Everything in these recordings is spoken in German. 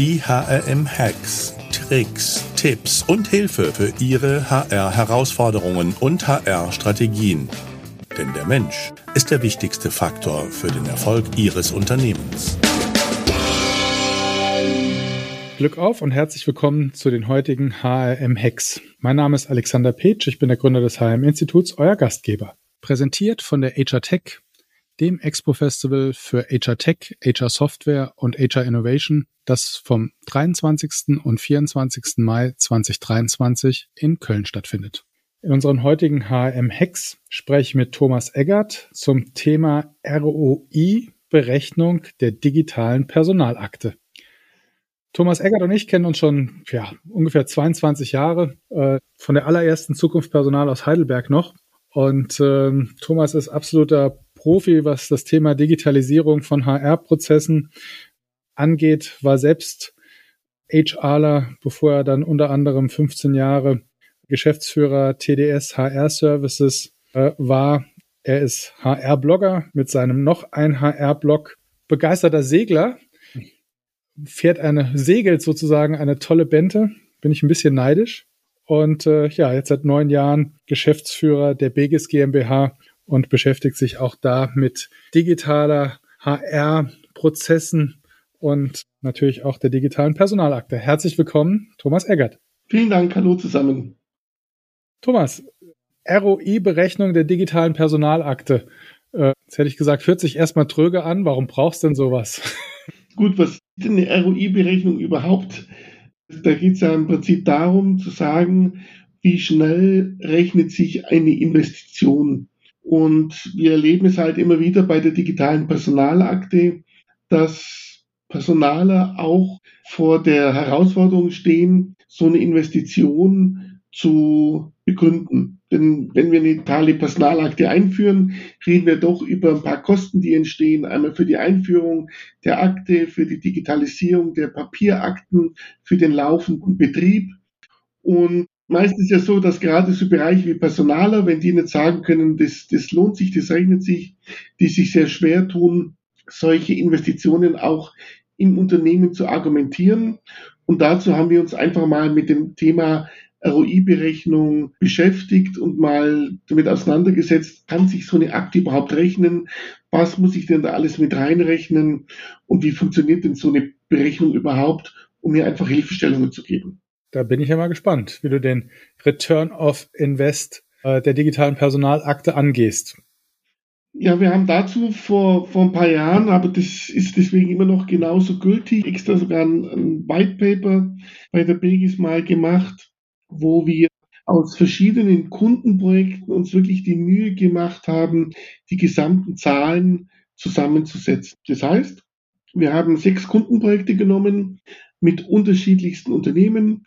Die HRM-Hacks, Tricks, Tipps und Hilfe für Ihre HR-Herausforderungen und HR-Strategien. Denn der Mensch ist der wichtigste Faktor für den Erfolg Ihres Unternehmens. Glück auf und herzlich willkommen zu den heutigen HRM-Hacks. Mein Name ist Alexander Petsch, ich bin der Gründer des HRM-Instituts, euer Gastgeber. Präsentiert von der HR Tech, dem Expo-Festival für HR Tech, HR Software und HR Innovation, das vom 23. und 24. Mai 2023 in Köln stattfindet. In unseren heutigen HM-Hacks spreche ich mit Thomas Eggert zum Thema ROI, Berechnung der digitalen Personalakte. Thomas Eggert und ich kennen uns schon ja, ungefähr 22 Jahre, äh, von der allerersten Zukunft Personal aus Heidelberg noch. Und äh, Thomas ist absoluter Profi, was das Thema Digitalisierung von HR-Prozessen angeht, war selbst HRler, bevor er dann unter anderem 15 Jahre Geschäftsführer TDS HR Services äh, war. Er ist HR-Blogger mit seinem noch ein HR-Blog, begeisterter Segler, fährt eine, segelt sozusagen eine tolle Bente, bin ich ein bisschen neidisch. Und äh, ja, jetzt seit neun Jahren Geschäftsführer der Begis GmbH und beschäftigt sich auch da mit digitaler HR-Prozessen und natürlich auch der digitalen Personalakte. Herzlich willkommen, Thomas Eggert. Vielen Dank, hallo zusammen. Thomas, ROI-Berechnung der digitalen Personalakte. Äh, jetzt hätte ich gesagt, hört sich erstmal tröge an. Warum brauchst du denn sowas? Gut, was ist denn eine ROI-Berechnung überhaupt? Da geht es ja im Prinzip darum zu sagen, wie schnell rechnet sich eine Investition. Und wir erleben es halt immer wieder bei der digitalen Personalakte, dass Personaler auch vor der Herausforderung stehen, so eine Investition zu begründen. Denn wenn wir eine digitale Personalakte einführen, reden wir doch über ein paar Kosten, die entstehen. Einmal für die Einführung der Akte, für die Digitalisierung der Papierakten, für den laufenden Betrieb. Und Meistens ist ja so, dass gerade so Bereiche wie Personaler, wenn die nicht sagen können, das, das lohnt sich, das rechnet sich, die sich sehr schwer tun, solche Investitionen auch im Unternehmen zu argumentieren. Und dazu haben wir uns einfach mal mit dem Thema ROI-Berechnung beschäftigt und mal damit auseinandergesetzt, kann sich so eine Akte überhaupt rechnen? Was muss ich denn da alles mit reinrechnen? Und wie funktioniert denn so eine Berechnung überhaupt, um mir einfach Hilfestellungen zu geben? Da bin ich ja mal gespannt, wie du den Return of Invest äh, der digitalen Personalakte angehst. Ja, wir haben dazu vor, vor ein paar Jahren, aber das ist deswegen immer noch genauso gültig, extra sogar ein, ein White Paper bei der Begis mal gemacht, wo wir aus verschiedenen Kundenprojekten uns wirklich die Mühe gemacht haben, die gesamten Zahlen zusammenzusetzen. Das heißt, wir haben sechs Kundenprojekte genommen mit unterschiedlichsten Unternehmen,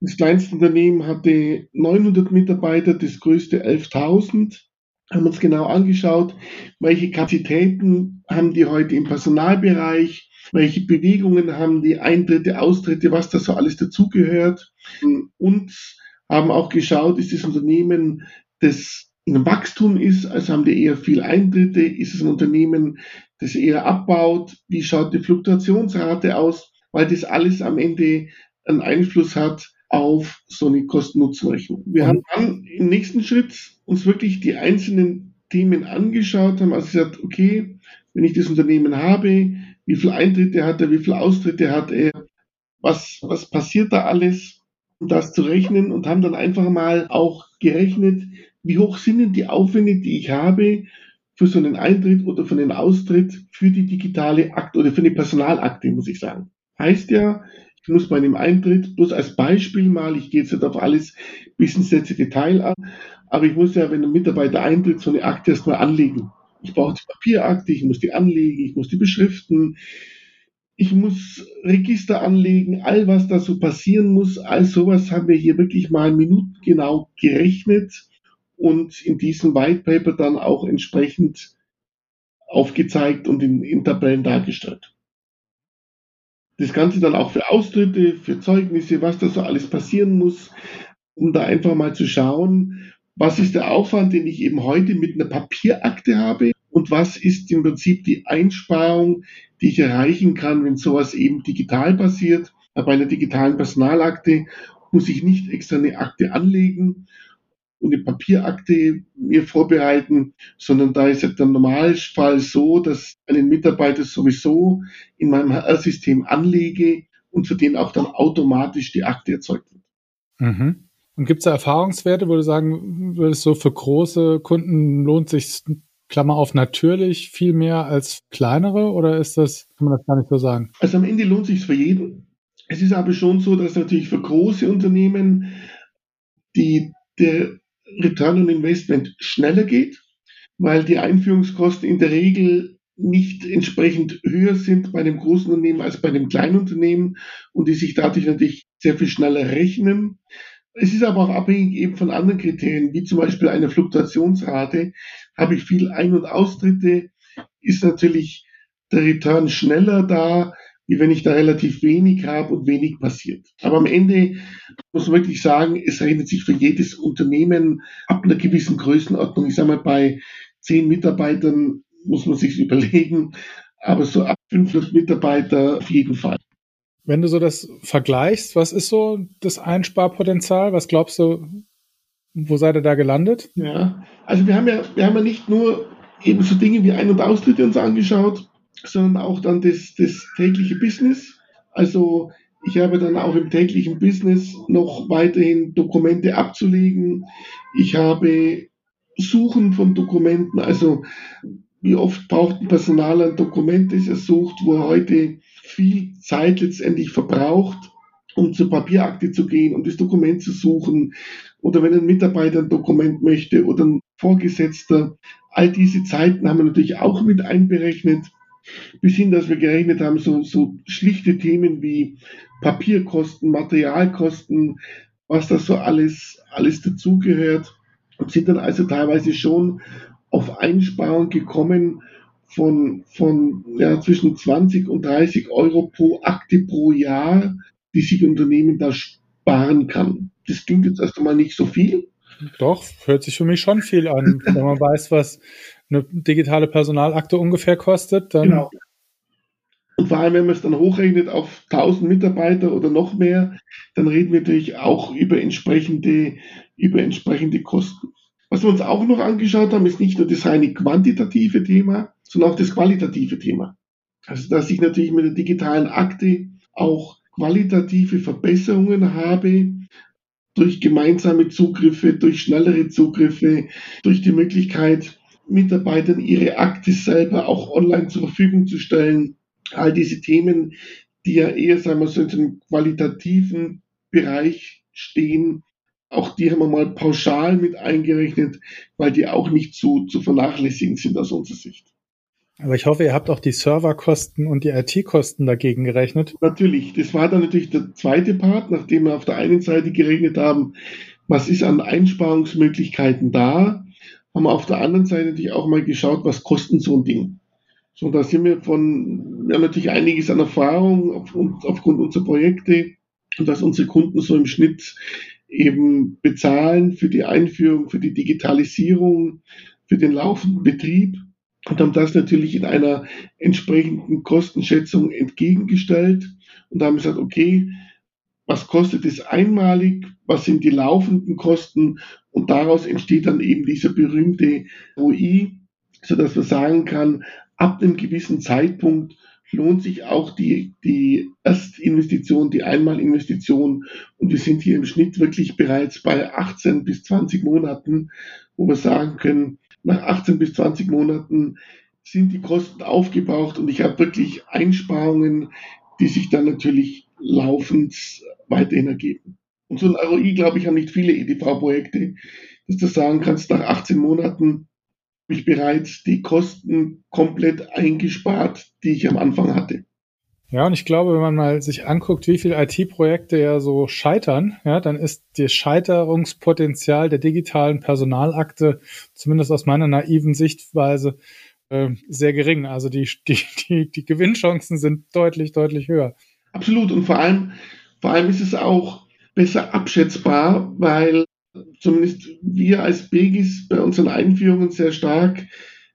das kleinste Unternehmen hatte 900 Mitarbeiter, das größte 11.000. Haben uns genau angeschaut, welche Kapazitäten haben die heute im Personalbereich, welche Bewegungen haben die Eintritte, Austritte, was da so alles dazugehört. Und haben auch geschaut, ist das Unternehmen, das in Wachstum ist, also haben die eher viel Eintritte, ist es ein Unternehmen, das eher abbaut, wie schaut die Fluktuationsrate aus, weil das alles am Ende einen Einfluss hat auf so eine Kosten-Nutzen-Rechnung. Wir haben dann im nächsten Schritt uns wirklich die einzelnen Themen angeschaut, haben also gesagt, okay, wenn ich das Unternehmen habe, wie viele Eintritte hat er, wie viele Austritte hat er, was, was passiert da alles, um das zu rechnen und haben dann einfach mal auch gerechnet, wie hoch sind denn die Aufwände, die ich habe für so einen Eintritt oder für einen Austritt für die digitale Akte oder für eine Personalakte, muss ich sagen. Heißt ja, ich muss bei einem Eintritt, bloß als Beispiel mal, ich gehe jetzt nicht auf alles bis ins letzte Detail an, aber ich muss ja, wenn ein Mitarbeiter eintritt, so eine Akte erstmal anlegen. Ich brauche die Papierakte, ich muss die anlegen, ich muss die beschriften, ich muss Register anlegen, all was da so passieren muss, all sowas haben wir hier wirklich mal minutengenau gerechnet und in diesem White Paper dann auch entsprechend aufgezeigt und in, in Tabellen dargestellt. Das Ganze dann auch für Austritte, für Zeugnisse, was da so alles passieren muss, um da einfach mal zu schauen, was ist der Aufwand, den ich eben heute mit einer Papierakte habe und was ist im Prinzip die Einsparung, die ich erreichen kann, wenn sowas eben digital passiert. Bei einer digitalen Personalakte muss ich nicht extra eine Akte anlegen und eine Papierakte mir vorbereiten, sondern da ist ja der Normalfall so, dass einen Mitarbeiter sowieso in meinem HR-System anlege und für den auch dann automatisch die Akte erzeugt wird. Mhm. Und gibt es da Erfahrungswerte, wo du sagen würdest, so für große Kunden lohnt sich Klammer auf natürlich viel mehr als kleinere oder ist das, kann man das gar nicht so sagen? Also am Ende lohnt sich für jeden. Es ist aber schon so, dass natürlich für große Unternehmen die, der Return on Investment schneller geht, weil die Einführungskosten in der Regel nicht entsprechend höher sind bei einem großen Unternehmen als bei einem kleinen Unternehmen und die sich dadurch natürlich sehr viel schneller rechnen. Es ist aber auch abhängig eben von anderen Kriterien, wie zum Beispiel einer Fluktuationsrate. Habe ich viel Ein- und Austritte, ist natürlich der Return schneller da, wie wenn ich da relativ wenig habe und wenig passiert. Aber am Ende muss man wirklich sagen, es rechnet sich für jedes Unternehmen ab einer gewissen Größenordnung. Ich sage mal, bei zehn Mitarbeitern muss man sich überlegen, aber so ab 500 Mitarbeiter auf jeden Fall. Wenn du so das vergleichst, was ist so das Einsparpotenzial? Was glaubst du, wo seid ihr da gelandet? Ja, also wir haben ja, wir haben ja nicht nur eben so Dinge wie Ein- und Austritte uns angeschaut, sondern auch dann das, das tägliche Business. Also ich habe dann auch im täglichen Business noch weiterhin Dokumente abzulegen. Ich habe Suchen von Dokumenten, also wie oft braucht ein Personal ein Dokument, das er sucht, wo er heute viel Zeit letztendlich verbraucht, um zur Papierakte zu gehen, um das Dokument zu suchen. Oder wenn ein Mitarbeiter ein Dokument möchte oder ein Vorgesetzter. All diese Zeiten haben wir natürlich auch mit einberechnet. Bis hin, dass wir gerechnet haben, so, so schlichte Themen wie Papierkosten, Materialkosten, was das so alles, alles dazugehört. Und sind dann also teilweise schon auf Einsparungen gekommen, von, von ja, zwischen 20 und 30 Euro pro Akte pro Jahr, die sich ein Unternehmen da sparen kann. Das klingt jetzt erst einmal nicht so viel. Doch, hört sich für mich schon viel an. Wenn man weiß, was eine digitale Personalakte ungefähr kostet, dann. Genau. Und vor allem, wenn man es dann hochrechnet auf 1000 Mitarbeiter oder noch mehr, dann reden wir natürlich auch über entsprechende, über entsprechende Kosten. Was wir uns auch noch angeschaut haben, ist nicht nur das reine quantitative Thema, sondern auch das qualitative Thema. Also, dass ich natürlich mit der digitalen Akte auch qualitative Verbesserungen habe durch gemeinsame Zugriffe, durch schnellere Zugriffe, durch die Möglichkeit, Mitarbeitern ihre Akte selber auch online zur Verfügung zu stellen. All diese Themen, die ja eher, sagen wir so, in einem qualitativen Bereich stehen, auch die haben wir mal pauschal mit eingerechnet, weil die auch nicht zu, zu vernachlässigen sind aus unserer Sicht. Aber ich hoffe, ihr habt auch die Serverkosten und die IT-Kosten dagegen gerechnet. Natürlich, das war dann natürlich der zweite Part, nachdem wir auf der einen Seite gerechnet haben, was ist an Einsparungsmöglichkeiten da, haben wir auf der anderen Seite natürlich auch mal geschaut, was kostet so ein Ding. So, da sind wir von, wir haben natürlich einiges an Erfahrung auf, aufgrund unserer Projekte und dass unsere Kunden so im Schnitt eben bezahlen für die Einführung, für die Digitalisierung, für den laufenden Betrieb und haben das natürlich in einer entsprechenden Kostenschätzung entgegengestellt und haben gesagt, okay, was kostet es einmalig, was sind die laufenden Kosten und daraus entsteht dann eben dieser berühmte ROI, sodass man sagen kann, ab einem gewissen Zeitpunkt lohnt sich auch die, die Erstinvestition, die Einmalinvestition. Und wir sind hier im Schnitt wirklich bereits bei 18 bis 20 Monaten, wo wir sagen können, nach 18 bis 20 Monaten sind die Kosten aufgebraucht und ich habe wirklich Einsparungen, die sich dann natürlich laufend weiterhin ergeben. Und so ein ROI, glaube ich, haben nicht viele EDV-Projekte, dass du sagen kannst, nach 18 Monaten habe ich bereits die Kosten komplett eingespart, die ich am Anfang hatte. Ja, und ich glaube, wenn man mal sich anguckt, wie viele IT-Projekte ja so scheitern, ja, dann ist das Scheiterungspotenzial der digitalen Personalakte, zumindest aus meiner naiven Sichtweise, äh, sehr gering. Also die, die, die, die Gewinnchancen sind deutlich, deutlich höher. Absolut. Und vor allem, vor allem ist es auch besser abschätzbar, weil zumindest wir als Begis bei unseren Einführungen sehr stark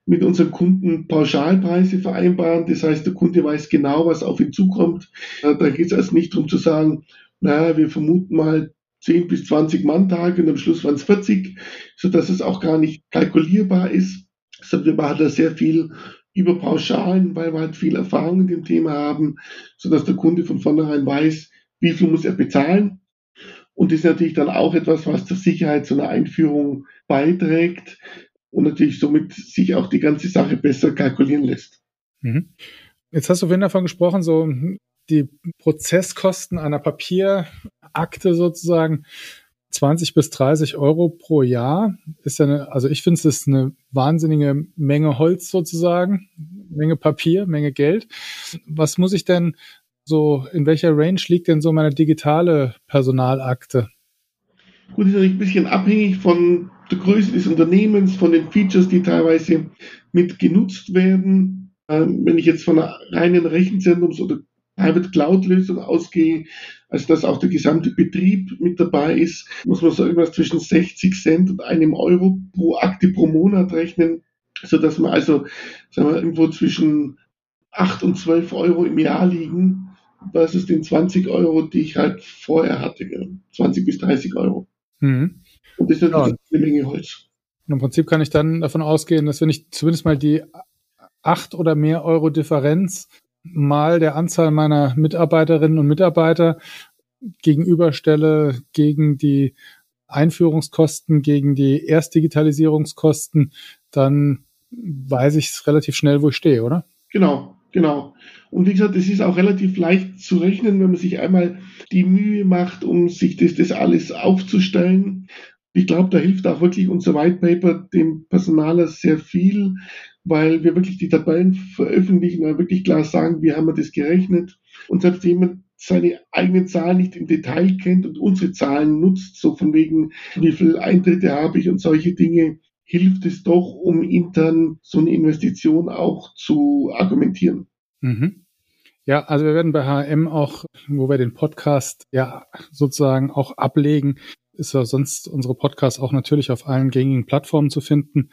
mit unseren Kunden Pauschalpreise vereinbaren. Das heißt, der Kunde weiß genau, was auf ihn zukommt. Da geht es also nicht darum zu sagen, naja, wir vermuten mal 10 bis 20 Manntage und am Schluss waren es 40, sodass es auch gar nicht kalkulierbar ist. Sondern wir machen da sehr viel über Pauschalen, weil wir halt viel Erfahrung in dem Thema haben, sodass der Kunde von vornherein weiß, wie viel muss er bezahlen. Und das ist natürlich dann auch etwas, was zur Sicherheit zu einer Einführung beiträgt und natürlich somit sich auch die ganze Sache besser kalkulieren lässt. Mhm. Jetzt hast du vorhin davon gesprochen, so die Prozesskosten einer Papierakte sozusagen 20 bis 30 Euro pro Jahr ist ja eine, also ich finde es ist eine wahnsinnige Menge Holz sozusagen, Menge Papier, Menge Geld. Was muss ich denn so, in welcher Range liegt denn so meine digitale Personalakte? Gut, ist natürlich ein bisschen abhängig von der Größe des Unternehmens, von den Features, die teilweise mit genutzt werden. Ähm, wenn ich jetzt von einer reinen Rechenzentrums- oder Private Cloud-Lösung ausgehe, also dass auch der gesamte Betrieb mit dabei ist, muss man so irgendwas zwischen 60 Cent und einem Euro pro Akte pro Monat rechnen, so dass man also sagen wir, irgendwo zwischen 8 und 12 Euro im Jahr liegen versus den 20 Euro, die ich halt vorher hatte. 20 bis 30 Euro. Mhm. Und das ist natürlich ja. eine Menge Holz. Und Im Prinzip kann ich dann davon ausgehen, dass wenn ich zumindest mal die 8 oder mehr Euro Differenz mal der Anzahl meiner Mitarbeiterinnen und Mitarbeiter gegenüberstelle gegen die Einführungskosten, gegen die Erstdigitalisierungskosten, dann weiß ich es relativ schnell, wo ich stehe, oder? Genau, genau. Und wie gesagt, es ist auch relativ leicht zu rechnen, wenn man sich einmal die Mühe macht, um sich das, das alles aufzustellen. Ich glaube, da hilft auch wirklich unser White Paper dem Personaler sehr viel, weil wir wirklich die Tabellen veröffentlichen und wirklich klar sagen, wie haben wir das gerechnet. Und selbst jemand seine eigenen Zahlen nicht im Detail kennt und unsere Zahlen nutzt, so von wegen, wie viele Eintritte habe ich und solche Dinge, hilft es doch, um intern so eine Investition auch zu argumentieren. Mhm. Ja, also wir werden bei HM auch, wo wir den Podcast ja sozusagen auch ablegen, ist ja sonst unsere Podcast auch natürlich auf allen gängigen Plattformen zu finden,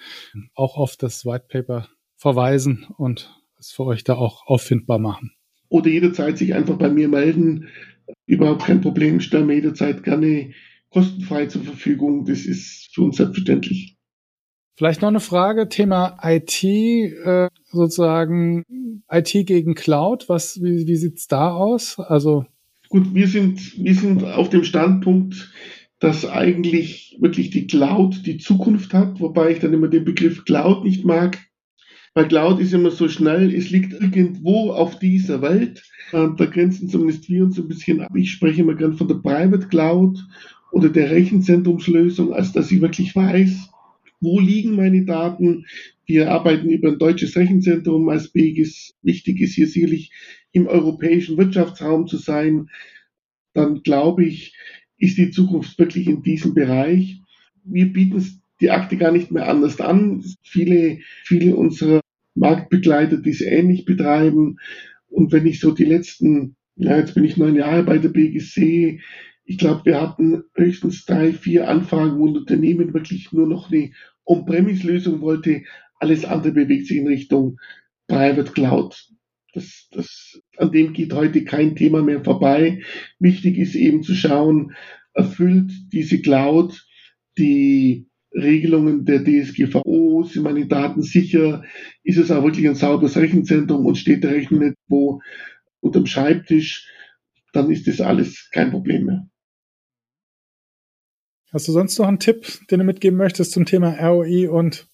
auch auf das White Paper verweisen und es für euch da auch auffindbar machen. Oder jederzeit sich einfach bei mir melden. Überhaupt kein Problem, stellen wir jederzeit gerne kostenfrei zur Verfügung. Das ist für uns selbstverständlich. Vielleicht noch eine Frage, Thema IT, äh, sozusagen IT gegen Cloud. Was, wie, wie sieht's da aus? Also Gut, wir sind, wir sind auf dem Standpunkt, dass eigentlich wirklich die Cloud die Zukunft hat, wobei ich dann immer den Begriff Cloud nicht mag. Weil Cloud ist immer so schnell, es liegt irgendwo auf dieser Welt. Da grenzen zumindest wir uns ein bisschen ab. Ich spreche immer gern von der Private Cloud oder der Rechenzentrumslösung, als dass ich wirklich weiß, wo liegen meine Daten. Wir arbeiten über ein deutsches Rechenzentrum als BEGIS. Wichtig ist hier sicherlich im europäischen Wirtschaftsraum zu sein. Dann glaube ich, ist die Zukunft wirklich in diesem Bereich. Wir bieten die Akte gar nicht mehr anders an. Viele, viele unserer Marktbegleiter, die es ähnlich betreiben. Und wenn ich so die letzten, ja, jetzt bin ich neun Jahre bei der BGC, ich glaube, wir hatten höchstens drei, vier Anfragen, wo ein Unternehmen wirklich nur noch eine On-Premise-Lösung wollte. Alles andere bewegt sich in Richtung Private Cloud. Das, das, an dem geht heute kein Thema mehr vorbei. Wichtig ist eben zu schauen, erfüllt diese Cloud die Regelungen der DSGVO, sind meine Daten sicher, ist es auch wirklich ein sauberes Rechenzentrum und steht der Rechner nicht wo unterm Schreibtisch, dann ist das alles kein Problem mehr. Hast du sonst noch einen Tipp, den du mitgeben möchtest zum Thema ROI und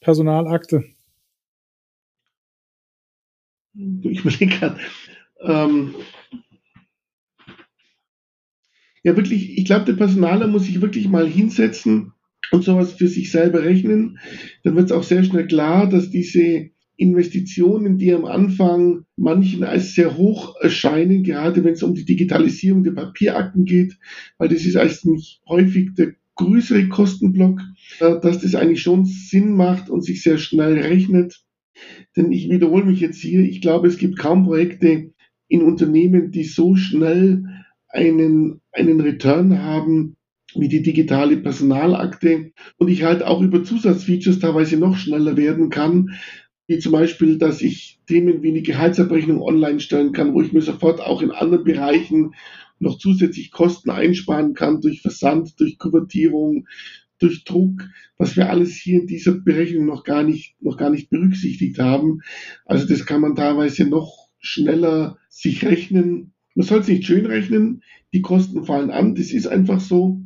Personalakte? ich überlege ähm, ja wirklich, ich glaube, der Personaler muss sich wirklich mal hinsetzen und sowas für sich selber rechnen. Dann wird es auch sehr schnell klar, dass diese Investitionen, die am Anfang manchen als sehr hoch erscheinen, gerade wenn es um die Digitalisierung der Papierakten geht, weil das ist eigentlich häufig der größere Kostenblock, äh, dass das eigentlich schon Sinn macht und sich sehr schnell rechnet. Denn ich wiederhole mich jetzt hier, ich glaube, es gibt kaum Projekte in Unternehmen, die so schnell einen, einen Return haben, wie die digitale Personalakte und ich halt auch über Zusatzfeatures teilweise noch schneller werden kann, wie zum Beispiel, dass ich Themen wie eine Gehaltsabrechnung online stellen kann, wo ich mir sofort auch in anderen Bereichen noch zusätzlich Kosten einsparen kann durch Versand, durch Kuvertierung, durch Druck, was wir alles hier in dieser Berechnung noch gar nicht, noch gar nicht berücksichtigt haben. Also das kann man teilweise noch schneller sich rechnen. Man soll es nicht schön rechnen, die Kosten fallen an, das ist einfach so.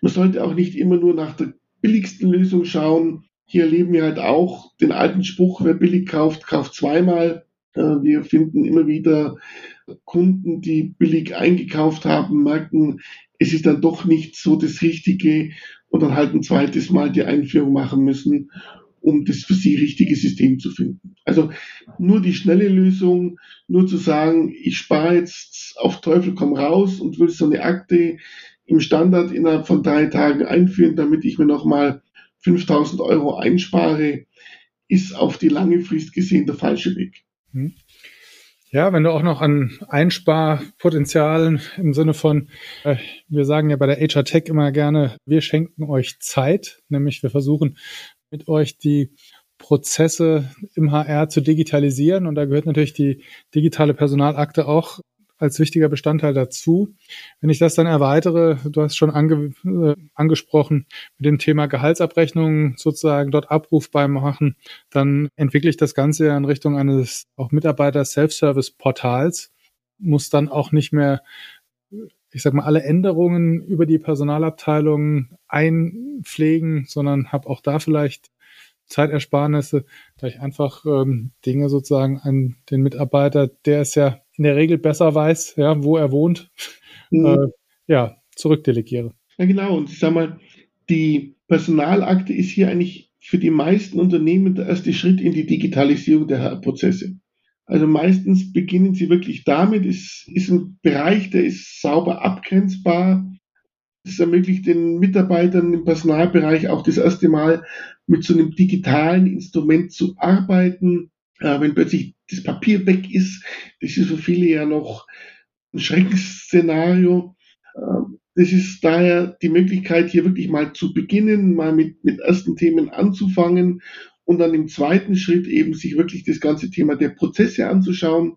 Man sollte auch nicht immer nur nach der billigsten Lösung schauen. Hier erleben wir halt auch den alten Spruch, wer billig kauft, kauft zweimal. Äh, wir finden immer wieder Kunden, die billig eingekauft haben, merken, es ist dann doch nicht so das Richtige und dann halt ein zweites Mal die Einführung machen müssen, um das für sie richtige System zu finden. Also nur die schnelle Lösung, nur zu sagen, ich spare jetzt auf Teufel komm raus und will so eine Akte im Standard innerhalb von drei Tagen einführen, damit ich mir nochmal 5000 Euro einspare, ist auf die lange Frist gesehen der falsche Weg. Hm. Ja, wenn du auch noch an Einsparpotenzialen im Sinne von, äh, wir sagen ja bei der HR Tech immer gerne, wir schenken euch Zeit, nämlich wir versuchen mit euch die Prozesse im HR zu digitalisieren und da gehört natürlich die digitale Personalakte auch als wichtiger Bestandteil dazu. Wenn ich das dann erweitere, du hast schon ange, äh, angesprochen, mit dem Thema Gehaltsabrechnung sozusagen dort abrufbar machen, dann entwickle ich das Ganze ja in Richtung eines auch Mitarbeiter-Self-Service-Portals, muss dann auch nicht mehr ich sag mal, alle Änderungen über die Personalabteilung einpflegen, sondern habe auch da vielleicht Zeitersparnisse, da ich einfach ähm, Dinge sozusagen an den Mitarbeiter, der es ja in der Regel besser weiß, ja, wo er wohnt, mhm. äh, ja, zurückdelegiere. Ja, genau. Und ich sag mal, die Personalakte ist hier eigentlich für die meisten Unternehmen der erste Schritt in die Digitalisierung der Prozesse. Also meistens beginnen sie wirklich damit, es ist ein Bereich, der ist sauber abgrenzbar. Es ermöglicht den Mitarbeitern im Personalbereich auch das erste Mal mit so einem digitalen Instrument zu arbeiten. Äh, wenn plötzlich das Papier weg ist, das ist für viele ja noch ein Schreckensszenario. Äh, das ist daher die Möglichkeit, hier wirklich mal zu beginnen, mal mit, mit ersten Themen anzufangen und dann im zweiten Schritt eben sich wirklich das ganze Thema der Prozesse anzuschauen.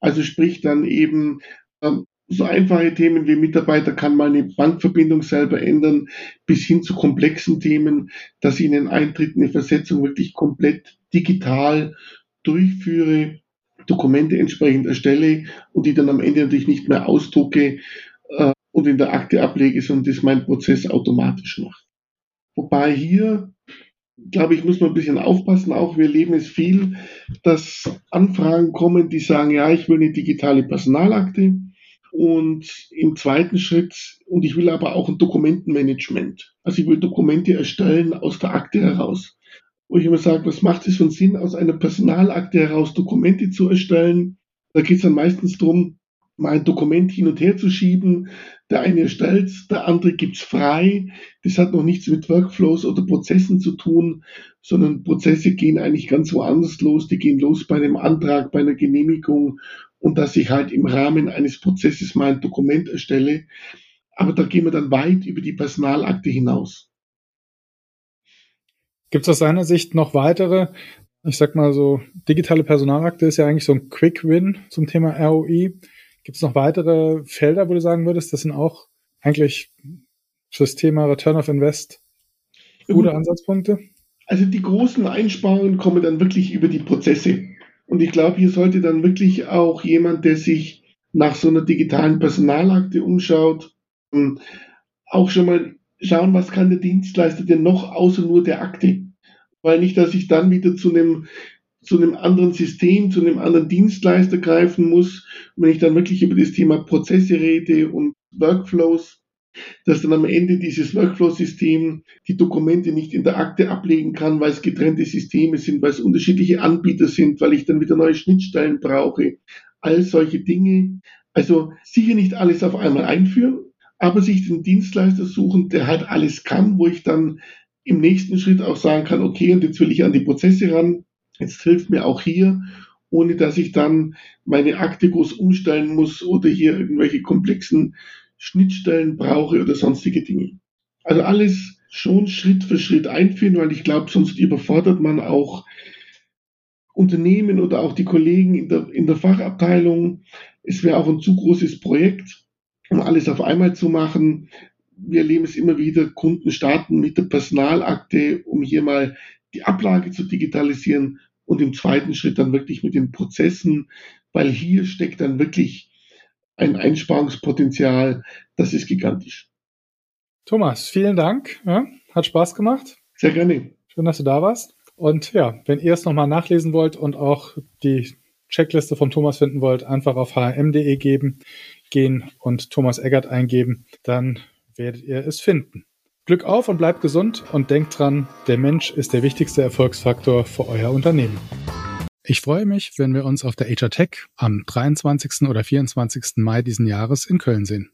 Also sprich dann eben ähm, so einfache Themen wie Mitarbeiter kann mal eine Bankverbindung selber ändern, bis hin zu komplexen Themen, dass ich einen Eintritt, eine Versetzung wirklich komplett digital durchführe, Dokumente entsprechend erstelle und die dann am Ende natürlich nicht mehr ausdrucke äh, und in der Akte ablege, sondern das mein Prozess automatisch macht. Wobei hier, glaube ich, muss man ein bisschen aufpassen, auch wir leben es viel, dass Anfragen kommen, die sagen, ja, ich will eine digitale Personalakte und im zweiten Schritt, und ich will aber auch ein Dokumentenmanagement. Also ich will Dokumente erstellen aus der Akte heraus wo ich immer sage, was macht es einen Sinn, aus einer Personalakte heraus Dokumente zu erstellen? Da geht es dann meistens darum, mal ein Dokument hin und her zu schieben. Der eine erstellt der andere gibt es frei. Das hat noch nichts mit Workflows oder Prozessen zu tun, sondern Prozesse gehen eigentlich ganz woanders los. Die gehen los bei einem Antrag, bei einer Genehmigung und dass ich halt im Rahmen eines Prozesses mal ein Dokument erstelle. Aber da gehen wir dann weit über die Personalakte hinaus. Gibt es aus seiner Sicht noch weitere, ich sag mal so, digitale Personalakte ist ja eigentlich so ein Quick Win zum Thema ROI. Gibt es noch weitere Felder, wo du sagen würdest, das sind auch eigentlich fürs Thema Return of Invest gute Ansatzpunkte? Also die großen Einsparungen kommen dann wirklich über die Prozesse. Und ich glaube, hier sollte dann wirklich auch jemand, der sich nach so einer digitalen Personalakte umschaut, ähm, auch schon mal schauen, was kann der Dienstleister denn noch außer nur der Akte. Weil nicht, dass ich dann wieder zu einem, zu einem anderen System, zu einem anderen Dienstleister greifen muss. Und wenn ich dann wirklich über das Thema Prozesse rede und Workflows, dass dann am Ende dieses Workflow-System die Dokumente nicht in der Akte ablegen kann, weil es getrennte Systeme sind, weil es unterschiedliche Anbieter sind, weil ich dann wieder neue Schnittstellen brauche. All solche Dinge. Also sicher nicht alles auf einmal einführen, aber sich den Dienstleister suchen, der halt alles kann, wo ich dann im nächsten Schritt auch sagen kann, okay, und jetzt will ich an die Prozesse ran, jetzt hilft mir auch hier, ohne dass ich dann meine Akte groß umstellen muss oder hier irgendwelche komplexen Schnittstellen brauche oder sonstige Dinge. Also alles schon Schritt für Schritt einführen, weil ich glaube, sonst überfordert man auch Unternehmen oder auch die Kollegen in der, in der Fachabteilung. Es wäre auch ein zu großes Projekt, alles auf einmal zu machen. Wir erleben es immer wieder, Kunden starten mit der Personalakte, um hier mal die Ablage zu digitalisieren und im zweiten Schritt dann wirklich mit den Prozessen, weil hier steckt dann wirklich ein Einsparungspotenzial, das ist gigantisch. Thomas, vielen Dank. Ja, hat Spaß gemacht. Sehr gerne. Schön, dass du da warst. Und ja, wenn ihr es nochmal nachlesen wollt und auch die Checkliste von Thomas finden wollt, einfach auf hm.de geben, gehen und Thomas Eggert eingeben, dann werdet ihr es finden. Glück auf und bleibt gesund und denkt dran, der Mensch ist der wichtigste Erfolgsfaktor für euer Unternehmen. Ich freue mich, wenn wir uns auf der HR Tech am 23. oder 24. Mai diesen Jahres in Köln sehen.